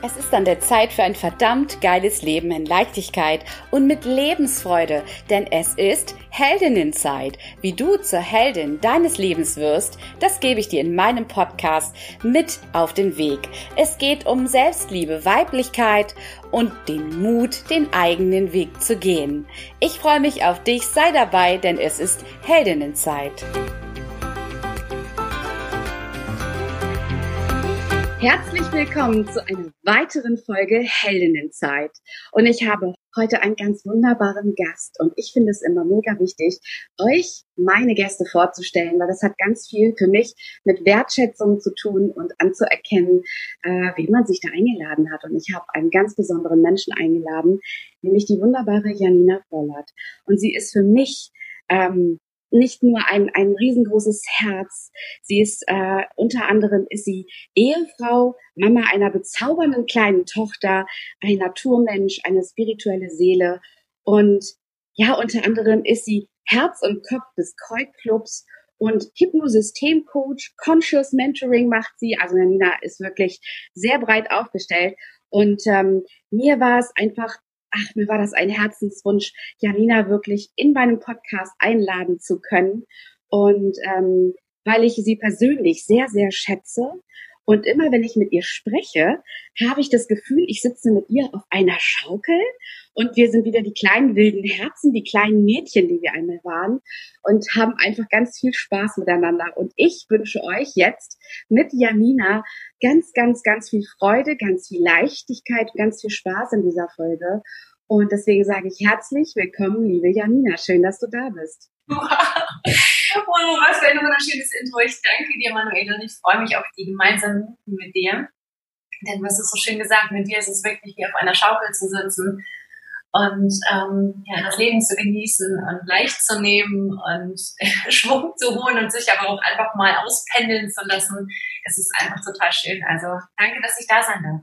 Es ist an der Zeit für ein verdammt geiles Leben in Leichtigkeit und mit Lebensfreude, denn es ist Heldinnenzeit. Wie du zur Heldin deines Lebens wirst, das gebe ich dir in meinem Podcast mit auf den Weg. Es geht um Selbstliebe, Weiblichkeit und den Mut, den eigenen Weg zu gehen. Ich freue mich auf dich, sei dabei, denn es ist Heldinnenzeit. Herzlich willkommen zu einer weiteren Folge Heldinnenzeit. Und ich habe heute einen ganz wunderbaren Gast. Und ich finde es immer mega wichtig, euch meine Gäste vorzustellen, weil das hat ganz viel für mich mit Wertschätzung zu tun und anzuerkennen, äh, wie man sich da eingeladen hat. Und ich habe einen ganz besonderen Menschen eingeladen, nämlich die wunderbare Janina Vollert. Und sie ist für mich ähm, nicht nur ein, ein riesengroßes Herz. Sie ist äh, unter anderem ist sie Ehefrau, Mama einer bezaubernden kleinen Tochter, ein Naturmensch, eine spirituelle Seele und ja, unter anderem ist sie Herz und Kopf des Koi Clubs und Hypnosystemcoach, Conscious Mentoring macht sie. Also Nina ist wirklich sehr breit aufgestellt. Und ähm, mir war es einfach ach, mir war das ein Herzenswunsch, Janina wirklich in meinem Podcast einladen zu können. Und ähm, weil ich sie persönlich sehr, sehr schätze. Und immer wenn ich mit ihr spreche, habe ich das Gefühl, ich sitze mit ihr auf einer Schaukel und wir sind wieder die kleinen wilden Herzen, die kleinen Mädchen, die wir einmal waren und haben einfach ganz viel Spaß miteinander. Und ich wünsche euch jetzt mit Janina ganz, ganz, ganz viel Freude, ganz viel Leichtigkeit, ganz viel Spaß in dieser Folge. Und deswegen sage ich herzlich willkommen, liebe Janina. Schön, dass du da bist. Wow, was für ein wunderschönes Intro. Ich danke dir, Manuela, und ich freue mich auf die gemeinsamen Minuten mit dir. Denn du hast es so schön gesagt, mit dir ist es wirklich wie auf einer Schaukel zu sitzen und ähm, ja, das Leben zu genießen und leicht zu nehmen und Schwung zu holen und sich aber auch einfach mal auspendeln zu lassen. Es ist einfach total schön. Also danke, dass ich da sein darf.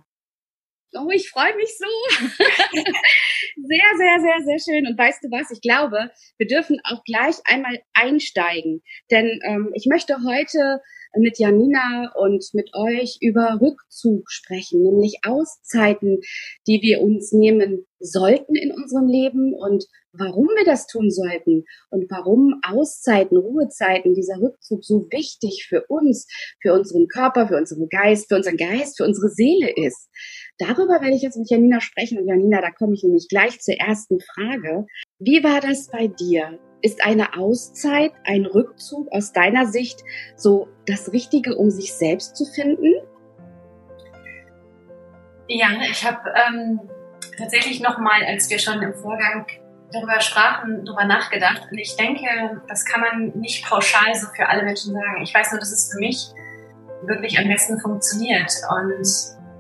Oh, ich freue mich so. sehr, sehr, sehr, sehr schön. Und weißt du was? Ich glaube, wir dürfen auch gleich einmal einsteigen. Denn ähm, ich möchte heute mit Janina und mit euch über Rückzug sprechen, nämlich Auszeiten, die wir uns nehmen sollten in unserem Leben und warum wir das tun sollten und warum Auszeiten, Ruhezeiten, dieser Rückzug so wichtig für uns, für unseren Körper, für unseren Geist, für unseren Geist, für unsere Seele ist. Darüber werde ich jetzt mit Janina sprechen. Und Janina, da komme ich nämlich gleich zur ersten Frage. Wie war das bei dir? Ist eine Auszeit, ein Rückzug aus deiner Sicht so das Richtige, um sich selbst zu finden? Ja, ich habe ähm, tatsächlich nochmal, als wir schon im Vorgang darüber sprachen, darüber nachgedacht. Und ich denke, das kann man nicht pauschal so für alle Menschen sagen. Ich weiß nur, dass es für mich wirklich am besten funktioniert. Und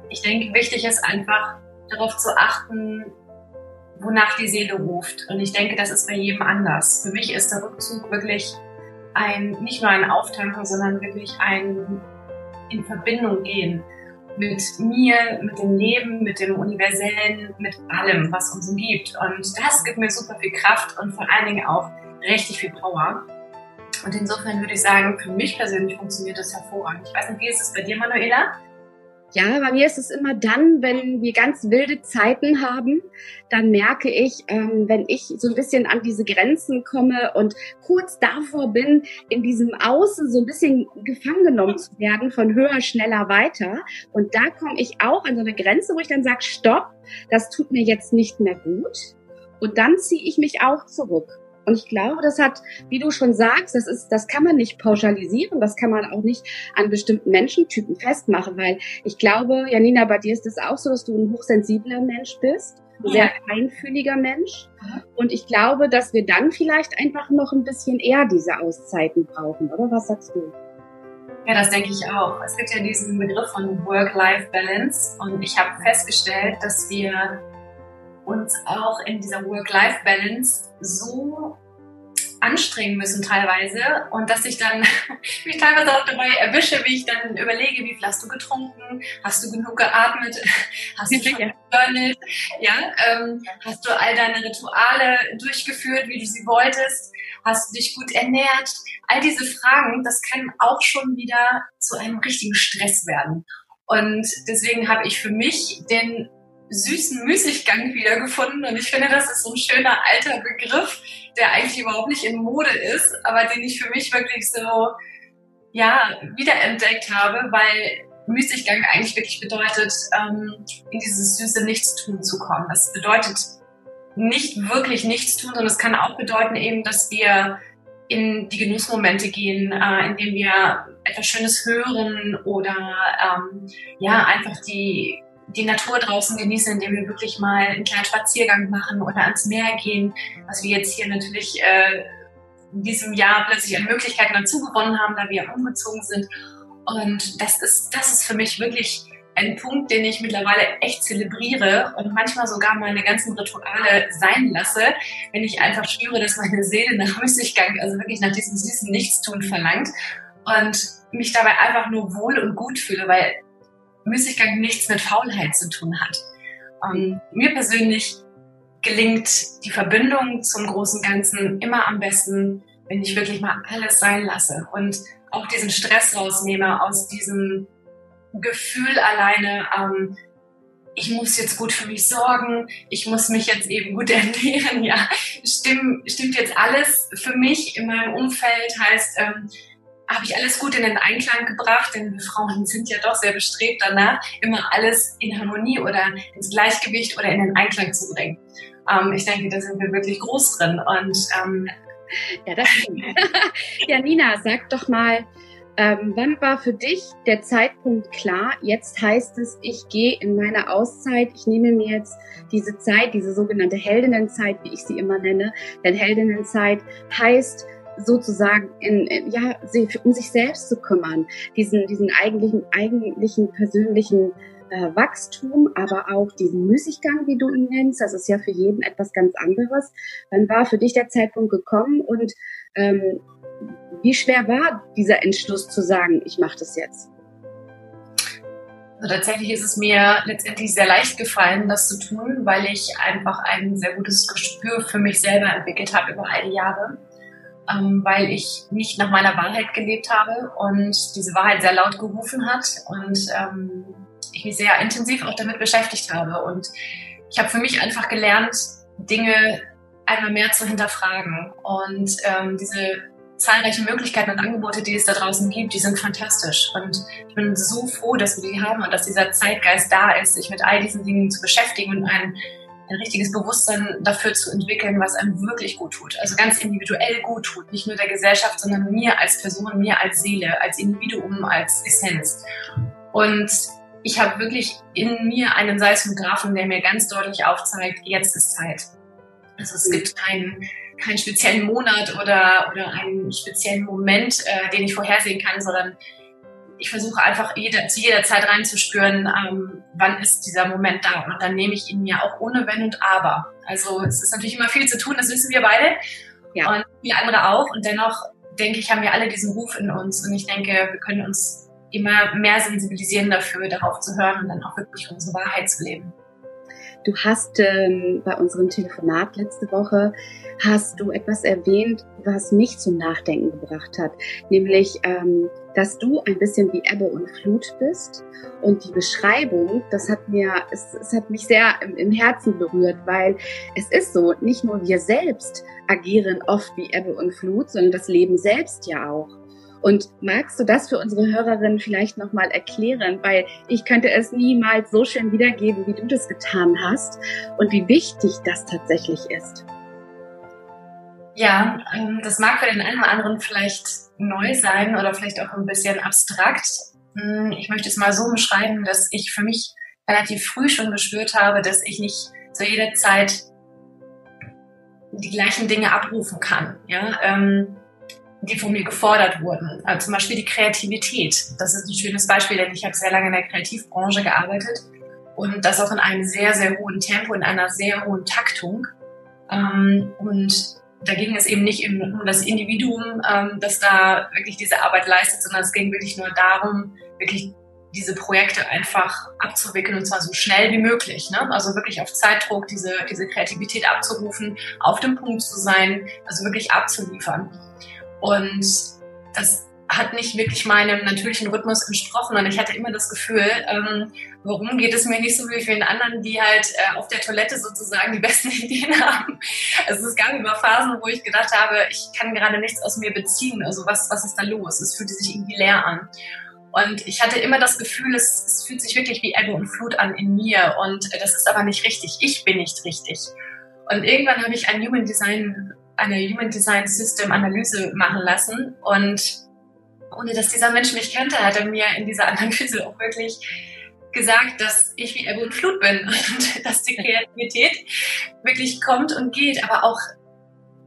ich denke, wichtig ist einfach darauf zu achten, wonach die Seele ruft. Und ich denke, das ist bei jedem anders. Für mich ist der Rückzug wirklich ein, nicht nur ein Auftanken, sondern wirklich ein in Verbindung gehen mit mir, mit dem Leben, mit dem Universellen, mit allem, was uns umgibt. Und das gibt mir super viel Kraft und vor allen Dingen auch richtig viel Power. Und insofern würde ich sagen, für mich persönlich funktioniert das hervorragend. Ich weiß nicht, wie ist es bei dir, Manuela? Ja, bei mir ist es immer dann, wenn wir ganz wilde Zeiten haben, dann merke ich, ähm, wenn ich so ein bisschen an diese Grenzen komme und kurz davor bin, in diesem Außen so ein bisschen gefangen genommen zu werden von höher, schneller, weiter. Und da komme ich auch an so eine Grenze, wo ich dann sage, stopp, das tut mir jetzt nicht mehr gut. Und dann ziehe ich mich auch zurück. Und ich glaube, das hat, wie du schon sagst, das ist, das kann man nicht pauschalisieren, das kann man auch nicht an bestimmten Menschentypen festmachen, weil ich glaube, Janina, bei dir ist es auch so, dass du ein hochsensibler Mensch bist, ein sehr feinfühliger Mensch. Und ich glaube, dass wir dann vielleicht einfach noch ein bisschen eher diese Auszeiten brauchen, oder? Was sagst du? Ja, das denke ich auch. Es gibt ja diesen Begriff von Work-Life-Balance und ich habe festgestellt, dass wir uns auch in dieser Work-Life-Balance so anstrengen müssen teilweise und dass ich dann mich teilweise auch dabei erwische, wie ich dann überlege, wie viel hast du getrunken, hast du genug geatmet, hast du schon gejournalt, ja, ähm, hast du all deine Rituale durchgeführt, wie du sie wolltest, hast du dich gut ernährt, all diese Fragen, das kann auch schon wieder zu einem richtigen Stress werden. Und deswegen habe ich für mich den süßen Müßiggang wiedergefunden. Und ich finde, das ist so ein schöner alter Begriff, der eigentlich überhaupt nicht in Mode ist, aber den ich für mich wirklich so, ja, wiederentdeckt habe, weil Müßiggang eigentlich wirklich bedeutet, ähm, in dieses süße Nichtstun zu kommen. Das bedeutet nicht wirklich nichts tun, sondern es kann auch bedeuten eben, dass wir in die Genussmomente gehen, äh, indem wir etwas Schönes hören oder ähm, ja einfach die die Natur draußen genießen, indem wir wirklich mal einen kleinen Spaziergang machen oder ans Meer gehen, was wir jetzt hier natürlich äh, in diesem Jahr plötzlich an Möglichkeiten dazu gewonnen haben, da wir umgezogen sind. Und das ist, das ist für mich wirklich ein Punkt, den ich mittlerweile echt zelebriere und manchmal sogar meine ganzen Rituale sein lasse, wenn ich einfach spüre, dass meine Seele nach Müßiggang, also wirklich nach diesem süßen Nichtstun verlangt und mich dabei einfach nur wohl und gut fühle, weil Müßiggang nichts mit Faulheit zu tun hat. Ähm, mir persönlich gelingt die Verbindung zum großen Ganzen immer am besten, wenn ich wirklich mal alles sein lasse und auch diesen Stress rausnehme aus diesem Gefühl alleine, ähm, ich muss jetzt gut für mich sorgen, ich muss mich jetzt eben gut ernähren, ja, stimmt, stimmt jetzt alles für mich in meinem Umfeld, heißt, ähm, habe ich alles gut in den Einklang gebracht, denn wir Frauen sind ja doch sehr bestrebt danach, immer alles in Harmonie oder ins Gleichgewicht oder in den Einklang zu bringen. Ähm, ich denke, da sind wir wirklich groß drin und ähm, ja, das stimmt. ja, Nina, sag doch mal, ähm, wann war für dich der Zeitpunkt klar? Jetzt heißt es, ich gehe in meine Auszeit, ich nehme mir jetzt diese Zeit, diese sogenannte Heldinnenzeit, wie ich sie immer nenne. Denn Heldinnenzeit heißt sozusagen in, ja, um sich selbst zu kümmern, diesen, diesen eigentlichen, eigentlichen persönlichen äh, Wachstum, aber auch diesen Müßiggang, wie du ihn nennst. Das ist ja für jeden etwas ganz anderes. Wann war für dich der Zeitpunkt gekommen und ähm, wie schwer war dieser Entschluss zu sagen, ich mache das jetzt? Also tatsächlich ist es mir letztendlich sehr leicht gefallen, das zu tun, weil ich einfach ein sehr gutes Gespür für mich selber entwickelt habe über all die Jahre, ähm, weil ich nicht nach meiner Wahrheit gelebt habe und diese Wahrheit sehr laut gerufen hat und ähm, ich mich sehr intensiv auch damit beschäftigt habe. Und ich habe für mich einfach gelernt, Dinge einmal mehr zu hinterfragen und ähm, diese zahlreichen Möglichkeiten und Angebote, die es da draußen gibt, die sind fantastisch. Und ich bin so froh, dass wir die haben und dass dieser Zeitgeist da ist, sich mit all diesen Dingen zu beschäftigen und ein, ein richtiges Bewusstsein dafür zu entwickeln, was einem wirklich gut tut. Also ganz individuell gut tut. Nicht nur der Gesellschaft, sondern mir als Person, mir als Seele, als Individuum, als Essenz. Und ich habe wirklich in mir einen Seismographen, der mir ganz deutlich aufzeigt, jetzt ist Zeit. Also es gibt keinen keinen speziellen Monat oder, oder einen speziellen Moment, äh, den ich vorhersehen kann, sondern ich versuche einfach jede, zu jeder Zeit reinzuspüren, ähm, wann ist dieser Moment da. Und dann nehme ich ihn mir auch ohne Wenn und Aber. Also es ist natürlich immer viel zu tun, das wissen wir beide. Ja. Und viele andere auch. Und dennoch denke ich, haben wir alle diesen Ruf in uns. Und ich denke, wir können uns immer mehr sensibilisieren dafür, darauf zu hören und dann auch wirklich unsere Wahrheit zu leben. Du hast ähm, bei unserem Telefonat letzte Woche hast du etwas erwähnt, was mich zum Nachdenken gebracht hat, nämlich, ähm, dass du ein bisschen wie Ebbe und Flut bist. Und die Beschreibung, das hat mir, es, es hat mich sehr im, im Herzen berührt, weil es ist so, nicht nur wir selbst agieren oft wie Ebbe und Flut, sondern das Leben selbst ja auch. Und magst du das für unsere Hörerinnen vielleicht nochmal erklären? Weil ich könnte es niemals so schön wiedergeben, wie du das getan hast und wie wichtig das tatsächlich ist. Ja, ähm, das mag für den einen oder anderen vielleicht neu sein oder vielleicht auch ein bisschen abstrakt. Hm, ich möchte es mal so beschreiben, dass ich für mich relativ früh schon gespürt habe, dass ich nicht zu jeder Zeit die gleichen Dinge abrufen kann. Ja, ähm, die von mir gefordert wurden. Also zum Beispiel die Kreativität. Das ist ein schönes Beispiel, denn ich habe sehr lange in der Kreativbranche gearbeitet und das auch in einem sehr, sehr hohen Tempo, in einer sehr hohen Taktung. Ähm, und da ging es eben nicht um das Individuum, ähm, das da wirklich diese Arbeit leistet, sondern es ging wirklich nur darum, wirklich diese Projekte einfach abzuwickeln und zwar so schnell wie möglich. Ne? Also wirklich auf Zeitdruck diese, diese Kreativität abzurufen, auf dem Punkt zu sein, also wirklich abzuliefern. Und das hat nicht wirklich meinem natürlichen Rhythmus entsprochen und ich hatte immer das Gefühl, ähm, warum geht es mir nicht so wie vielen anderen, die halt äh, auf der Toilette sozusagen die besten Ideen haben. Also es gab immer Phasen, wo ich gedacht habe, ich kann gerade nichts aus mir beziehen. Also was, was ist da los? Es fühlte sich irgendwie leer an. Und ich hatte immer das Gefühl, es, es fühlt sich wirklich wie Ebbe und Flut an in mir und das ist aber nicht richtig. Ich bin nicht richtig. Und irgendwann habe ich ein Human Design, eine Human Design System Analyse machen lassen und ohne dass dieser Mensch mich kannte, hat er mir in dieser Analyse auch wirklich gesagt, dass ich wie Ebbe und Flut bin und dass die Kreativität wirklich kommt und geht, aber auch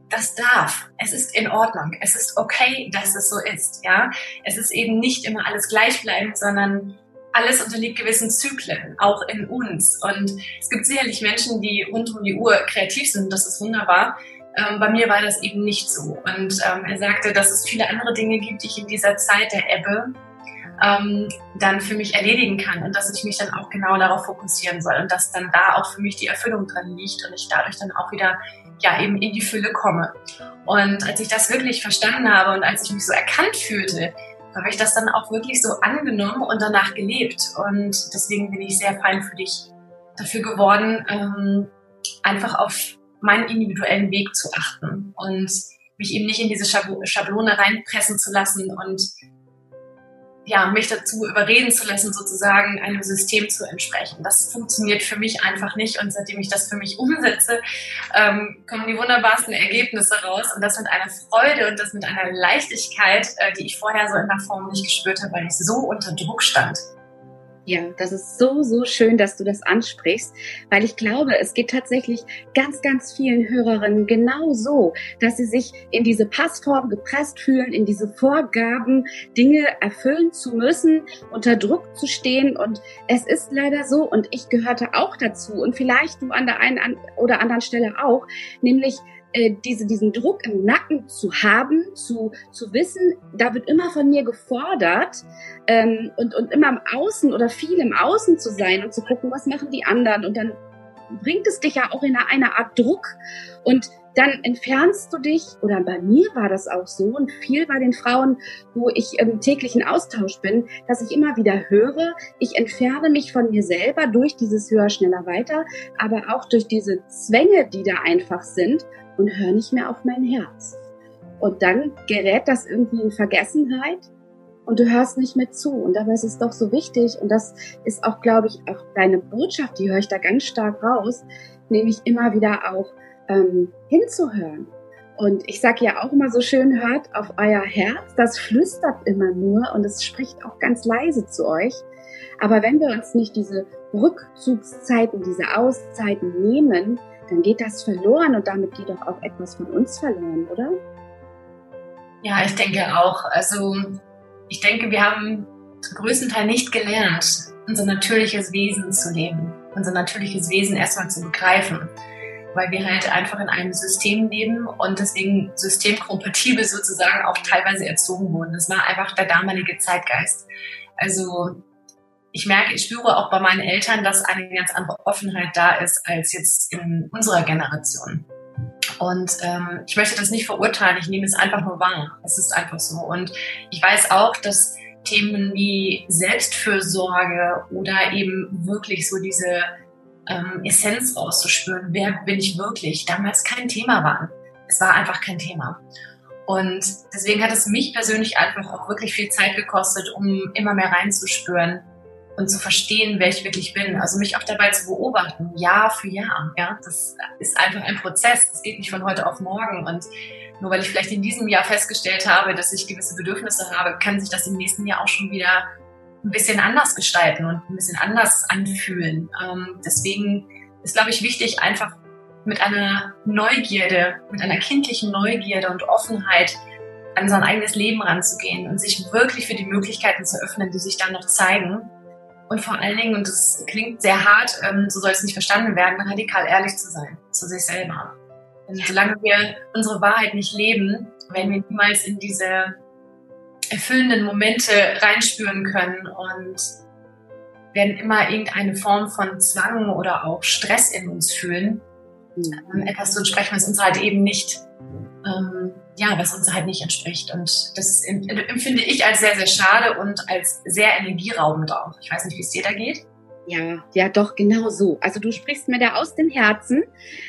das darf. Es ist in Ordnung. Es ist okay, dass es so ist. Ja, es ist eben nicht immer alles gleichbleibend, sondern alles unterliegt gewissen Zyklen, auch in uns. Und es gibt sicherlich Menschen, die rund um die Uhr kreativ sind. Das ist wunderbar. Ähm, bei mir war das eben nicht so. Und ähm, er sagte, dass es viele andere Dinge gibt, die ich in dieser Zeit der Ebbe ähm, dann für mich erledigen kann und dass ich mich dann auch genau darauf fokussieren soll und dass dann da auch für mich die Erfüllung drin liegt und ich dadurch dann auch wieder ja eben in die Fülle komme. Und als ich das wirklich verstanden habe und als ich mich so erkannt fühlte, habe ich das dann auch wirklich so angenommen und danach gelebt. Und deswegen bin ich sehr feinfühlig dafür geworden, ähm, einfach auf meinen individuellen Weg zu achten und mich eben nicht in diese Schablone reinpressen zu lassen und ja, mich dazu überreden zu lassen, sozusagen einem System zu entsprechen. Das funktioniert für mich einfach nicht. Und seitdem ich das für mich umsetze, ähm, kommen die wunderbarsten Ergebnisse raus. Und das mit einer Freude und das mit einer Leichtigkeit, äh, die ich vorher so in der Form nicht gespürt habe, weil ich so unter Druck stand. Ja, das ist so, so schön, dass du das ansprichst, weil ich glaube, es geht tatsächlich ganz, ganz vielen Hörerinnen genau so, dass sie sich in diese Passform gepresst fühlen, in diese Vorgaben, Dinge erfüllen zu müssen, unter Druck zu stehen. Und es ist leider so, und ich gehörte auch dazu, und vielleicht du an der einen oder anderen Stelle auch, nämlich äh, diese, diesen Druck im Nacken zu haben, zu, zu wissen, da wird immer von mir gefordert ähm, und, und immer im Außen oder viel im Außen zu sein und zu gucken, was machen die anderen. Und dann bringt es dich ja auch in eine Art Druck. Und dann entfernst du dich, oder bei mir war das auch so und viel bei den Frauen, wo ich im täglichen Austausch bin, dass ich immer wieder höre, ich entferne mich von mir selber durch dieses höher, schneller, weiter, aber auch durch diese Zwänge, die da einfach sind und höre nicht mehr auf mein Herz. Und dann gerät das irgendwie in Vergessenheit und du hörst nicht mehr zu. Und dabei ist es doch so wichtig, und das ist auch, glaube ich, auch deine Botschaft, die höre ich da ganz stark raus, nämlich immer wieder auch ähm, hinzuhören. Und ich sage ja auch immer so schön, hört auf euer Herz, das flüstert immer nur und es spricht auch ganz leise zu euch. Aber wenn wir uns nicht diese Rückzugszeiten, diese Auszeiten nehmen, dann geht das verloren und damit geht doch auch etwas von uns verloren, oder? Ja, ich denke auch. Also ich denke, wir haben zum größten Teil nicht gelernt, unser natürliches Wesen zu leben, unser natürliches Wesen erstmal zu begreifen, weil wir halt einfach in einem System leben und deswegen systemkompatibel sozusagen auch teilweise erzogen wurden. Das war einfach der damalige Zeitgeist. Also ich merke, ich spüre auch bei meinen Eltern, dass eine ganz andere Offenheit da ist als jetzt in unserer Generation. Und ähm, ich möchte das nicht verurteilen, ich nehme es einfach nur wahr. Es ist einfach so. Und ich weiß auch, dass Themen wie Selbstfürsorge oder eben wirklich so diese ähm, Essenz rauszuspüren, wer bin ich wirklich, damals kein Thema waren. Es war einfach kein Thema. Und deswegen hat es mich persönlich einfach auch wirklich viel Zeit gekostet, um immer mehr reinzuspüren, und zu verstehen, wer ich wirklich bin. Also mich auch dabei zu beobachten, Jahr für Jahr. Ja, das ist einfach ein Prozess. Das geht nicht von heute auf morgen. Und nur weil ich vielleicht in diesem Jahr festgestellt habe, dass ich gewisse Bedürfnisse habe, kann sich das im nächsten Jahr auch schon wieder ein bisschen anders gestalten und ein bisschen anders anfühlen. Ähm, deswegen ist, glaube ich, wichtig, einfach mit einer Neugierde, mit einer kindlichen Neugierde und Offenheit an sein eigenes Leben ranzugehen und sich wirklich für die Möglichkeiten zu öffnen, die sich dann noch zeigen und vor allen Dingen, und das klingt sehr hart, ähm, so soll es nicht verstanden werden, radikal ehrlich zu sein zu sich selber. Und solange wir unsere Wahrheit nicht leben, werden wir niemals in diese erfüllenden Momente reinspüren können und werden immer irgendeine Form von Zwang oder auch Stress in uns fühlen, mhm. etwas zu entsprechen, was uns halt eben nicht ähm, ja, was uns halt nicht entspricht. Und das empfinde ich als sehr, sehr schade und als sehr energieraubend auch. Ich weiß nicht, wie es dir da geht. Ja, ja, doch, genau so. Also du sprichst mir da aus dem Herzen.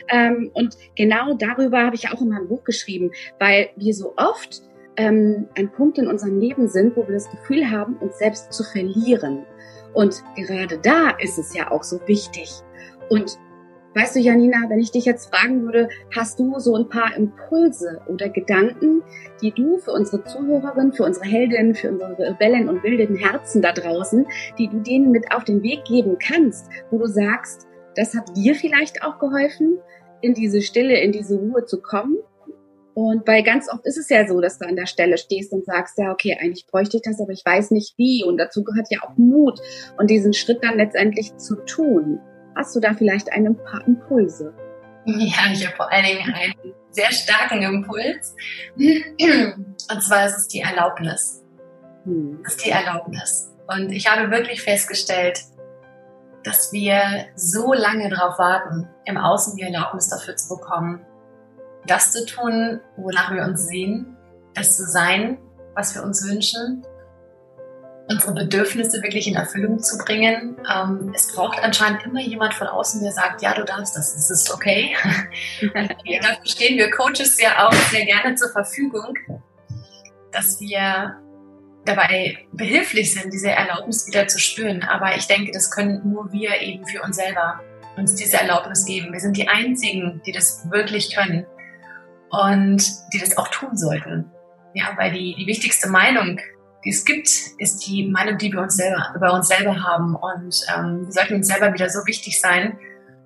Ähm, und genau darüber habe ich auch in meinem Buch geschrieben, weil wir so oft ähm, ein Punkt in unserem Leben sind, wo wir das Gefühl haben, uns selbst zu verlieren. Und gerade da ist es ja auch so wichtig. Und weißt du, Janina, wenn ich dich jetzt fragen würde, hast du so ein paar Impulse oder Gedanken, die du für unsere Zuhörerin, für unsere Heldin, für unsere Rebellen und wilden Herzen da draußen, die du denen mit auf den Weg geben kannst, wo du sagst, das hat dir vielleicht auch geholfen, in diese Stille, in diese Ruhe zu kommen und weil ganz oft ist es ja so, dass du an der Stelle stehst und sagst, ja, okay, eigentlich bräuchte ich das, aber ich weiß nicht wie. Und dazu gehört ja auch Mut und diesen Schritt dann letztendlich zu tun. Hast du da vielleicht ein paar Impulse? Ja, ich habe vor allen Dingen einen sehr starken Impuls. Und zwar ist es die Erlaubnis. Hm. Das ist die Erlaubnis. Und ich habe wirklich festgestellt, dass wir so lange darauf warten, im Außen die Erlaubnis dafür zu bekommen, das zu tun, wonach wir uns sehen, das zu sein, was wir uns wünschen, unsere Bedürfnisse wirklich in Erfüllung zu bringen. Ähm, es braucht anscheinend immer jemand von außen, der sagt, ja, du darfst das, es ist okay. ja. Dafür stehen wir Coaches ja auch sehr gerne zur Verfügung, dass wir dabei behilflich sind, diese Erlaubnis wieder zu spüren. Aber ich denke, das können nur wir eben für uns selber uns diese Erlaubnis geben. Wir sind die Einzigen, die das wirklich können und die das auch tun sollten. Ja, weil die, die wichtigste Meinung, die es gibt, ist die Meinung, die wir uns selber, über uns selber haben. Und ähm, wir sollten uns selber wieder so wichtig sein,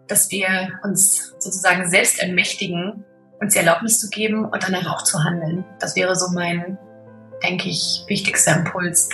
dass wir uns sozusagen selbst ermächtigen, uns die Erlaubnis zu geben und danach auch zu handeln. Das wäre so mein, denke ich, wichtigster Impuls.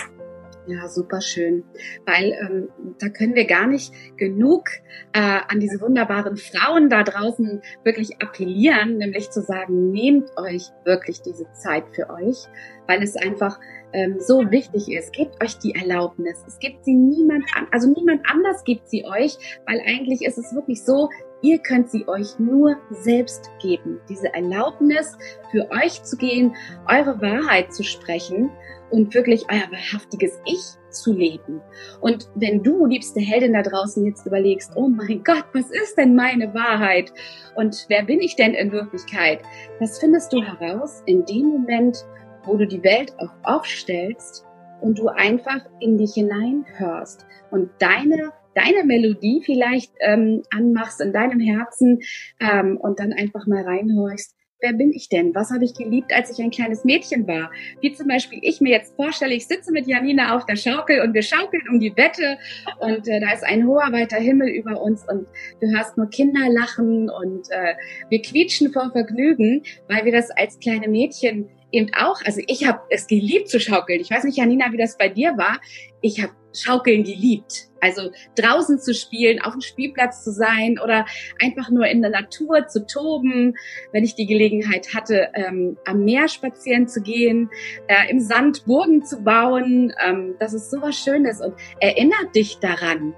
Ja, super schön, weil ähm, da können wir gar nicht genug äh, an diese wunderbaren Frauen da draußen wirklich appellieren, nämlich zu sagen, nehmt euch wirklich diese Zeit für euch, weil es einfach ähm, so wichtig ist. Gebt euch die Erlaubnis. Es gibt sie niemand an, also niemand anders gibt sie euch, weil eigentlich ist es wirklich so, Ihr könnt sie euch nur selbst geben. Diese Erlaubnis für euch zu gehen, eure Wahrheit zu sprechen und wirklich euer wahrhaftiges Ich zu leben. Und wenn du, liebste Heldin da draußen, jetzt überlegst, oh mein Gott, was ist denn meine Wahrheit? Und wer bin ich denn in Wirklichkeit? Das findest du heraus in dem Moment, wo du die Welt auch aufstellst und du einfach in dich hineinhörst und deine deine Melodie vielleicht ähm, anmachst in deinem Herzen ähm, und dann einfach mal reinhorchst, wer bin ich denn? Was habe ich geliebt, als ich ein kleines Mädchen war? Wie zum Beispiel ich mir jetzt vorstelle, ich sitze mit Janina auf der Schaukel und wir schaukeln um die Wette und äh, da ist ein hoher, weiter Himmel über uns und du hörst nur Kinder lachen und äh, wir quietschen vor Vergnügen, weil wir das als kleine Mädchen eben auch, also ich habe es geliebt zu schaukeln. Ich weiß nicht, Janina, wie das bei dir war. Ich habe Schaukeln geliebt. Also draußen zu spielen, auf dem Spielplatz zu sein oder einfach nur in der Natur zu toben, wenn ich die Gelegenheit hatte, ähm, am Meer spazieren zu gehen, äh, im Sand Burgen zu bauen. Ähm, das ist sowas Schönes und erinnert dich daran,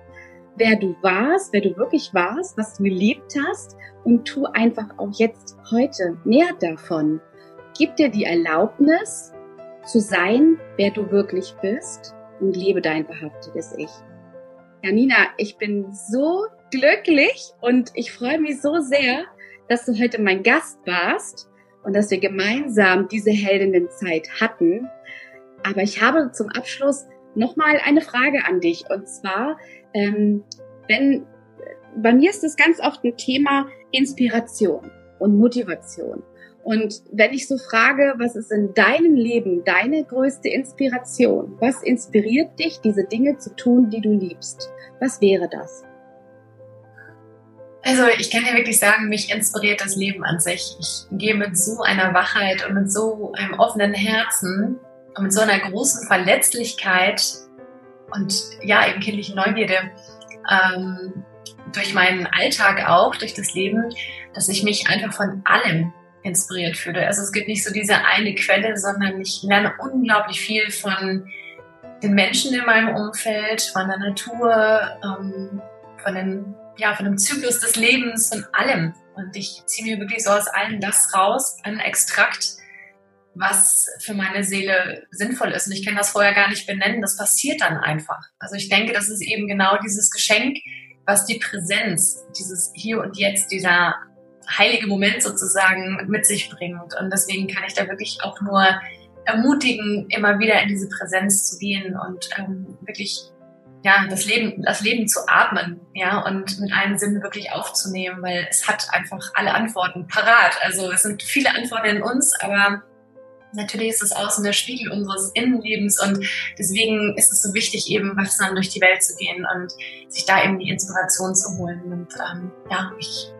wer du warst, wer du wirklich warst, was du geliebt hast und tu einfach auch jetzt heute mehr davon. Gib dir die Erlaubnis zu sein, wer du wirklich bist und lebe dein wahrhaftiges Ich. Janina, ich bin so glücklich und ich freue mich so sehr, dass du heute mein Gast warst und dass wir gemeinsam diese Heldinnenzeit hatten. Aber ich habe zum Abschluss nochmal eine Frage an dich. Und zwar, ähm, wenn, bei mir ist es ganz oft ein Thema Inspiration und Motivation. Und wenn ich so frage, was ist in deinem Leben deine größte Inspiration? Was inspiriert dich, diese Dinge zu tun, die du liebst? Was wäre das? Also ich kann dir wirklich sagen, mich inspiriert das Leben an sich. Ich gehe mit so einer Wachheit und mit so einem offenen Herzen und mit so einer großen Verletzlichkeit und ja, eben kindliche Neugierde ähm, durch meinen Alltag auch, durch das Leben, dass ich mich einfach von allem inspiriert fühle. Also es gibt nicht so diese eine Quelle, sondern ich lerne unglaublich viel von den Menschen in meinem Umfeld, von der Natur, ähm, von, den, ja, von dem Zyklus des Lebens, von allem. Und ich ziehe mir wirklich so aus allem das raus, einen Extrakt, was für meine Seele sinnvoll ist. Und ich kann das vorher gar nicht benennen, das passiert dann einfach. Also ich denke, das ist eben genau dieses Geschenk, was die Präsenz, dieses Hier und Jetzt, dieser heilige Moment sozusagen mit sich bringt. Und deswegen kann ich da wirklich auch nur ermutigen, immer wieder in diese Präsenz zu gehen und ähm, wirklich ja, das Leben, das Leben zu atmen, ja, und mit allen Sinnen wirklich aufzunehmen, weil es hat einfach alle Antworten parat. Also es sind viele Antworten in uns, aber natürlich ist das Außen der Spiegel unseres Innenlebens und deswegen ist es so wichtig, eben wachsam durch die Welt zu gehen und sich da eben die Inspiration zu holen. Und ähm, ja, ich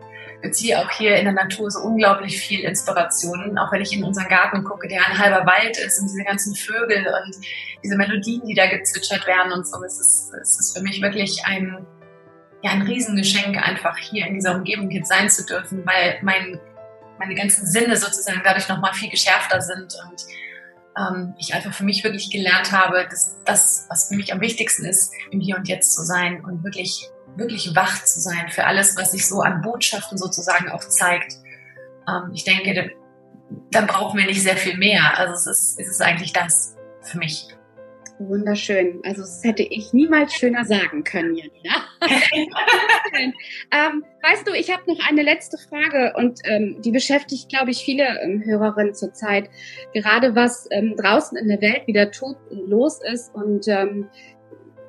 beziehe auch hier in der Natur so unglaublich viel Inspiration. Auch wenn ich in unseren Garten gucke, der ein halber Wald ist und diese ganzen Vögel und diese Melodien, die da gezwitschert werden und so. Es ist, es ist für mich wirklich ein, ja, ein Riesengeschenk, einfach hier in dieser Umgebung jetzt sein zu dürfen, weil mein, meine ganzen Sinne sozusagen dadurch nochmal viel geschärfter sind und ähm, ich einfach für mich wirklich gelernt habe, dass das, was für mich am wichtigsten ist, im Hier und Jetzt zu sein und wirklich wirklich wach zu sein für alles, was sich so an Botschaften sozusagen auch zeigt. Ähm, ich denke, dann brauchen wir nicht sehr viel mehr. Also es ist, es ist eigentlich das für mich. Wunderschön. Also das hätte ich niemals schöner sagen können, Janina. ähm, weißt du, ich habe noch eine letzte Frage und ähm, die beschäftigt, glaube ich, viele ähm, Hörerinnen zurzeit. Gerade was ähm, draußen in der Welt wieder tut und los ist und ähm,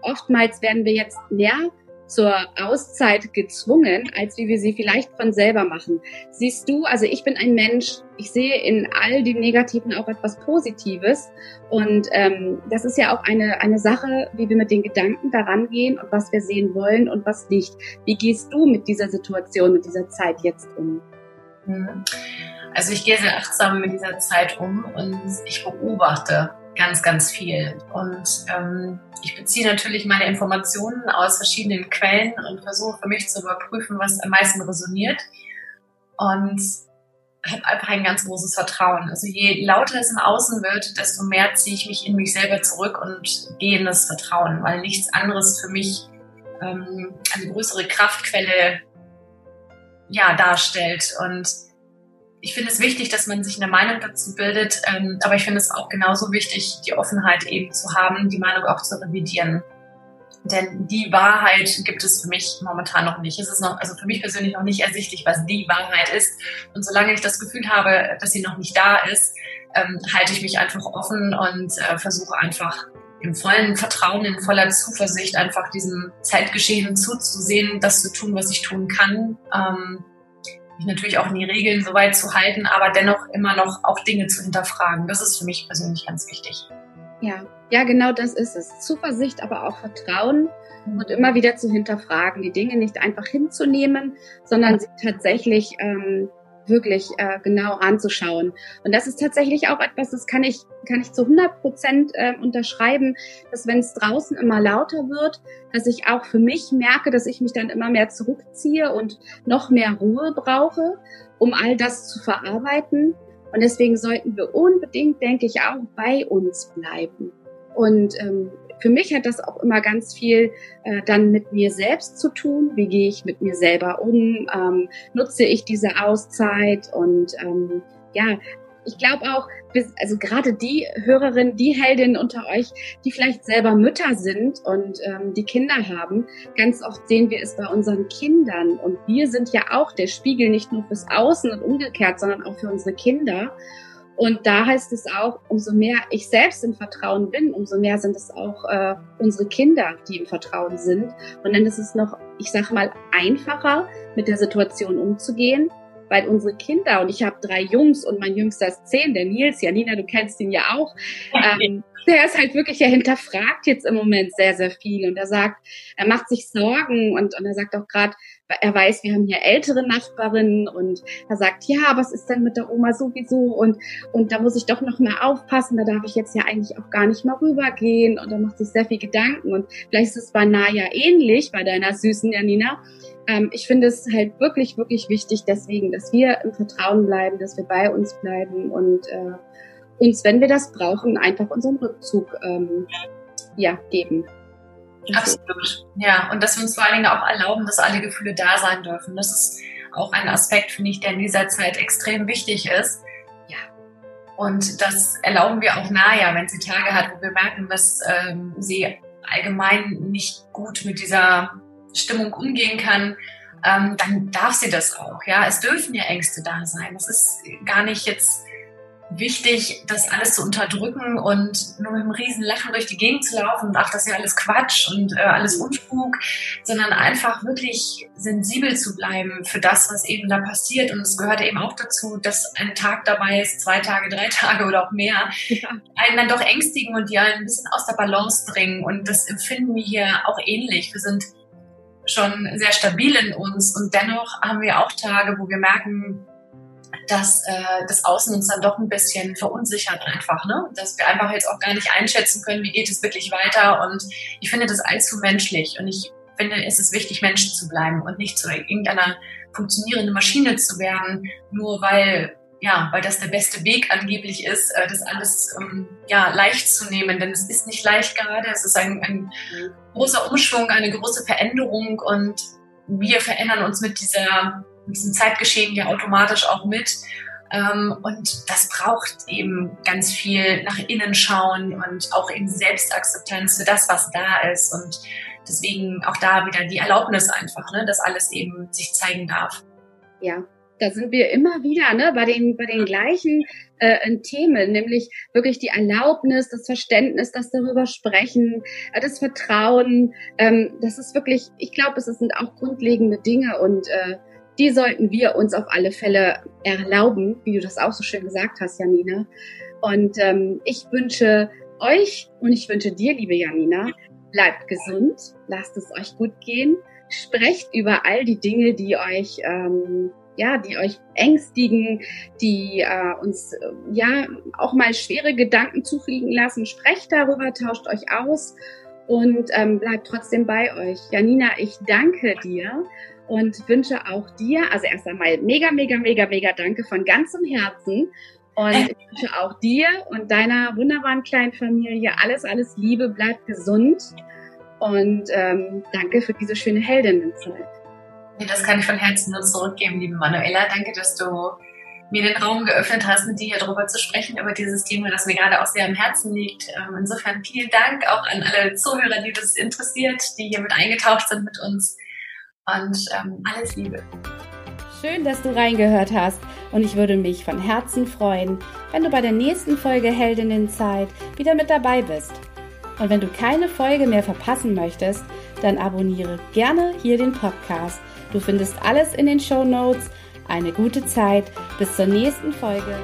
oftmals werden wir jetzt mehr zur Auszeit gezwungen, als wie wir sie vielleicht von selber machen. Siehst du, also ich bin ein Mensch, ich sehe in all dem Negativen auch etwas Positives. Und ähm, das ist ja auch eine, eine Sache, wie wir mit den Gedanken daran gehen und was wir sehen wollen und was nicht. Wie gehst du mit dieser Situation, mit dieser Zeit jetzt um? Mhm. Also ich gehe sehr achtsam mit dieser Zeit um und ich beobachte ganz, ganz viel. Und ähm, ich beziehe natürlich meine Informationen aus verschiedenen Quellen und versuche für mich zu überprüfen, was am meisten resoniert. Und habe einfach ein ganz großes Vertrauen. Also je lauter es im Außen wird, desto mehr ziehe ich mich in mich selber zurück und gehe in das Vertrauen, weil nichts anderes für mich ähm, eine größere Kraftquelle ja darstellt. Und ich finde es wichtig, dass man sich eine Meinung dazu bildet, ähm, aber ich finde es auch genauso wichtig, die Offenheit eben zu haben, die Meinung auch zu revidieren. Denn die Wahrheit gibt es für mich momentan noch nicht. Es ist noch, also für mich persönlich noch nicht ersichtlich, was die Wahrheit ist. Und solange ich das Gefühl habe, dass sie noch nicht da ist, ähm, halte ich mich einfach offen und äh, versuche einfach im vollen Vertrauen, in voller Zuversicht einfach diesem Zeitgeschehen zuzusehen, das zu tun, was ich tun kann. Ähm, natürlich auch in die Regeln so weit zu halten, aber dennoch immer noch auch Dinge zu hinterfragen. Das ist für mich persönlich ganz wichtig. Ja, ja, genau das ist es. Zuversicht, aber auch Vertrauen mhm. und immer wieder zu hinterfragen, die Dinge nicht einfach hinzunehmen, sondern sie tatsächlich ähm, wirklich äh, genau anzuschauen. Und das ist tatsächlich auch etwas, das kann ich, kann ich zu 100 Prozent äh, unterschreiben, dass wenn es draußen immer lauter wird, dass ich auch für mich merke, dass ich mich dann immer mehr zurückziehe und noch mehr Ruhe brauche, um all das zu verarbeiten. Und deswegen sollten wir unbedingt, denke ich, auch bei uns bleiben. Und ähm, für mich hat das auch immer ganz viel äh, dann mit mir selbst zu tun. Wie gehe ich mit mir selber um? Ähm, nutze ich diese Auszeit? Und ähm, ja, ich glaube auch, also gerade die Hörerinnen, die Heldinnen unter euch, die vielleicht selber Mütter sind und ähm, die Kinder haben, ganz oft sehen wir es bei unseren Kindern. Und wir sind ja auch der Spiegel nicht nur fürs Außen und umgekehrt, sondern auch für unsere Kinder. Und da heißt es auch, umso mehr ich selbst im Vertrauen bin, umso mehr sind es auch äh, unsere Kinder, die im Vertrauen sind. Und dann ist es noch, ich sag mal, einfacher, mit der Situation umzugehen, weil unsere Kinder, und ich habe drei Jungs und mein Jüngster ist zehn, der Nils, Janina, du kennst ihn ja auch, ähm, der ist halt wirklich, er hinterfragt jetzt im Moment sehr, sehr viel. Und er sagt, er macht sich Sorgen und, und er sagt auch gerade, er weiß, wir haben hier ältere Nachbarinnen und er sagt, ja, was ist denn mit der Oma sowieso? Und, und da muss ich doch noch mehr aufpassen, da darf ich jetzt ja eigentlich auch gar nicht mal rübergehen. Und er macht sich sehr viel Gedanken. Und vielleicht ist es bei Naya ähnlich, bei deiner süßen Janina. Ähm, ich finde es halt wirklich, wirklich wichtig deswegen, dass wir im Vertrauen bleiben, dass wir bei uns bleiben und äh, uns, wenn wir das brauchen, einfach unseren Rückzug ähm, ja, geben. Absolut. Ja, und dass wir uns vor allen Dingen auch erlauben, dass alle Gefühle da sein dürfen. Das ist auch ein Aspekt, finde ich, der in dieser Zeit extrem wichtig ist. Ja. Und das erlauben wir auch Naya, wenn sie Tage hat, wo wir merken, dass ähm, sie allgemein nicht gut mit dieser Stimmung umgehen kann, ähm, dann darf sie das auch. Ja, es dürfen ja Ängste da sein. Es ist gar nicht jetzt wichtig, das alles zu unterdrücken und nur mit einem riesen Lachen durch die Gegend zu laufen und ach, das ist ja alles Quatsch und äh, alles Unspuk, sondern einfach wirklich sensibel zu bleiben für das, was eben da passiert. Und es gehört eben auch dazu, dass ein Tag dabei ist, zwei Tage, drei Tage oder auch mehr, ja. einen dann doch ängstigen und die einen ein bisschen aus der Balance bringen. Und das empfinden wir hier auch ähnlich. Wir sind schon sehr stabil in uns und dennoch haben wir auch Tage, wo wir merken, dass äh, das Außen uns dann doch ein bisschen verunsichert einfach, ne? Dass wir einfach jetzt auch gar nicht einschätzen können, wie geht es wirklich weiter. Und ich finde das allzu menschlich. Und ich finde, es ist wichtig, Mensch zu bleiben und nicht zu irgendeiner funktionierenden Maschine zu werden, nur weil ja, weil das der beste Weg angeblich ist, äh, das alles ähm, ja, leicht zu nehmen. Denn es ist nicht leicht gerade, es ist ein, ein großer Umschwung, eine große Veränderung und wir verändern uns mit dieser diesem Zeitgeschehen ja automatisch auch mit. Ähm, und das braucht eben ganz viel nach innen schauen und auch eben Selbstakzeptanz für das, was da ist. Und deswegen auch da wieder die Erlaubnis einfach, ne, dass alles eben sich zeigen darf. Ja, da sind wir immer wieder ne, bei, den, bei den gleichen äh, Themen, nämlich wirklich die Erlaubnis, das Verständnis, das darüber sprechen, äh, das Vertrauen. Ähm, das ist wirklich, ich glaube, es sind auch grundlegende Dinge und äh, die sollten wir uns auf alle Fälle erlauben, wie du das auch so schön gesagt hast, Janina. Und ähm, ich wünsche euch und ich wünsche dir, liebe Janina, bleibt gesund, lasst es euch gut gehen, sprecht über all die Dinge, die euch ähm, ja, die euch ängstigen, die äh, uns äh, ja auch mal schwere Gedanken zufliegen lassen. Sprecht darüber, tauscht euch aus und ähm, bleibt trotzdem bei euch. Janina, ich danke dir und wünsche auch dir, also erst einmal mega, mega, mega, mega danke von ganzem Herzen. Und ich wünsche auch dir und deiner wunderbaren kleinen Familie alles, alles Liebe, bleib gesund und ähm, danke für diese schöne Heldinnenzeit. Ja, das kann ich von Herzen nur zurückgeben, liebe Manuela. Danke, dass du mir den Raum geöffnet hast, mit dir hier darüber zu sprechen, über dieses Thema, das mir gerade auch sehr am Herzen liegt. Ähm, insofern vielen Dank auch an alle Zuhörer, die das interessiert, die hier mit eingetaucht sind mit uns und ähm, alles Liebe. Schön, dass du reingehört hast und ich würde mich von Herzen freuen, wenn du bei der nächsten Folge Heldinnenzeit wieder mit dabei bist. Und wenn du keine Folge mehr verpassen möchtest, dann abonniere gerne hier den Podcast. Du findest alles in den Show Notes. Eine gute Zeit. Bis zur nächsten Folge.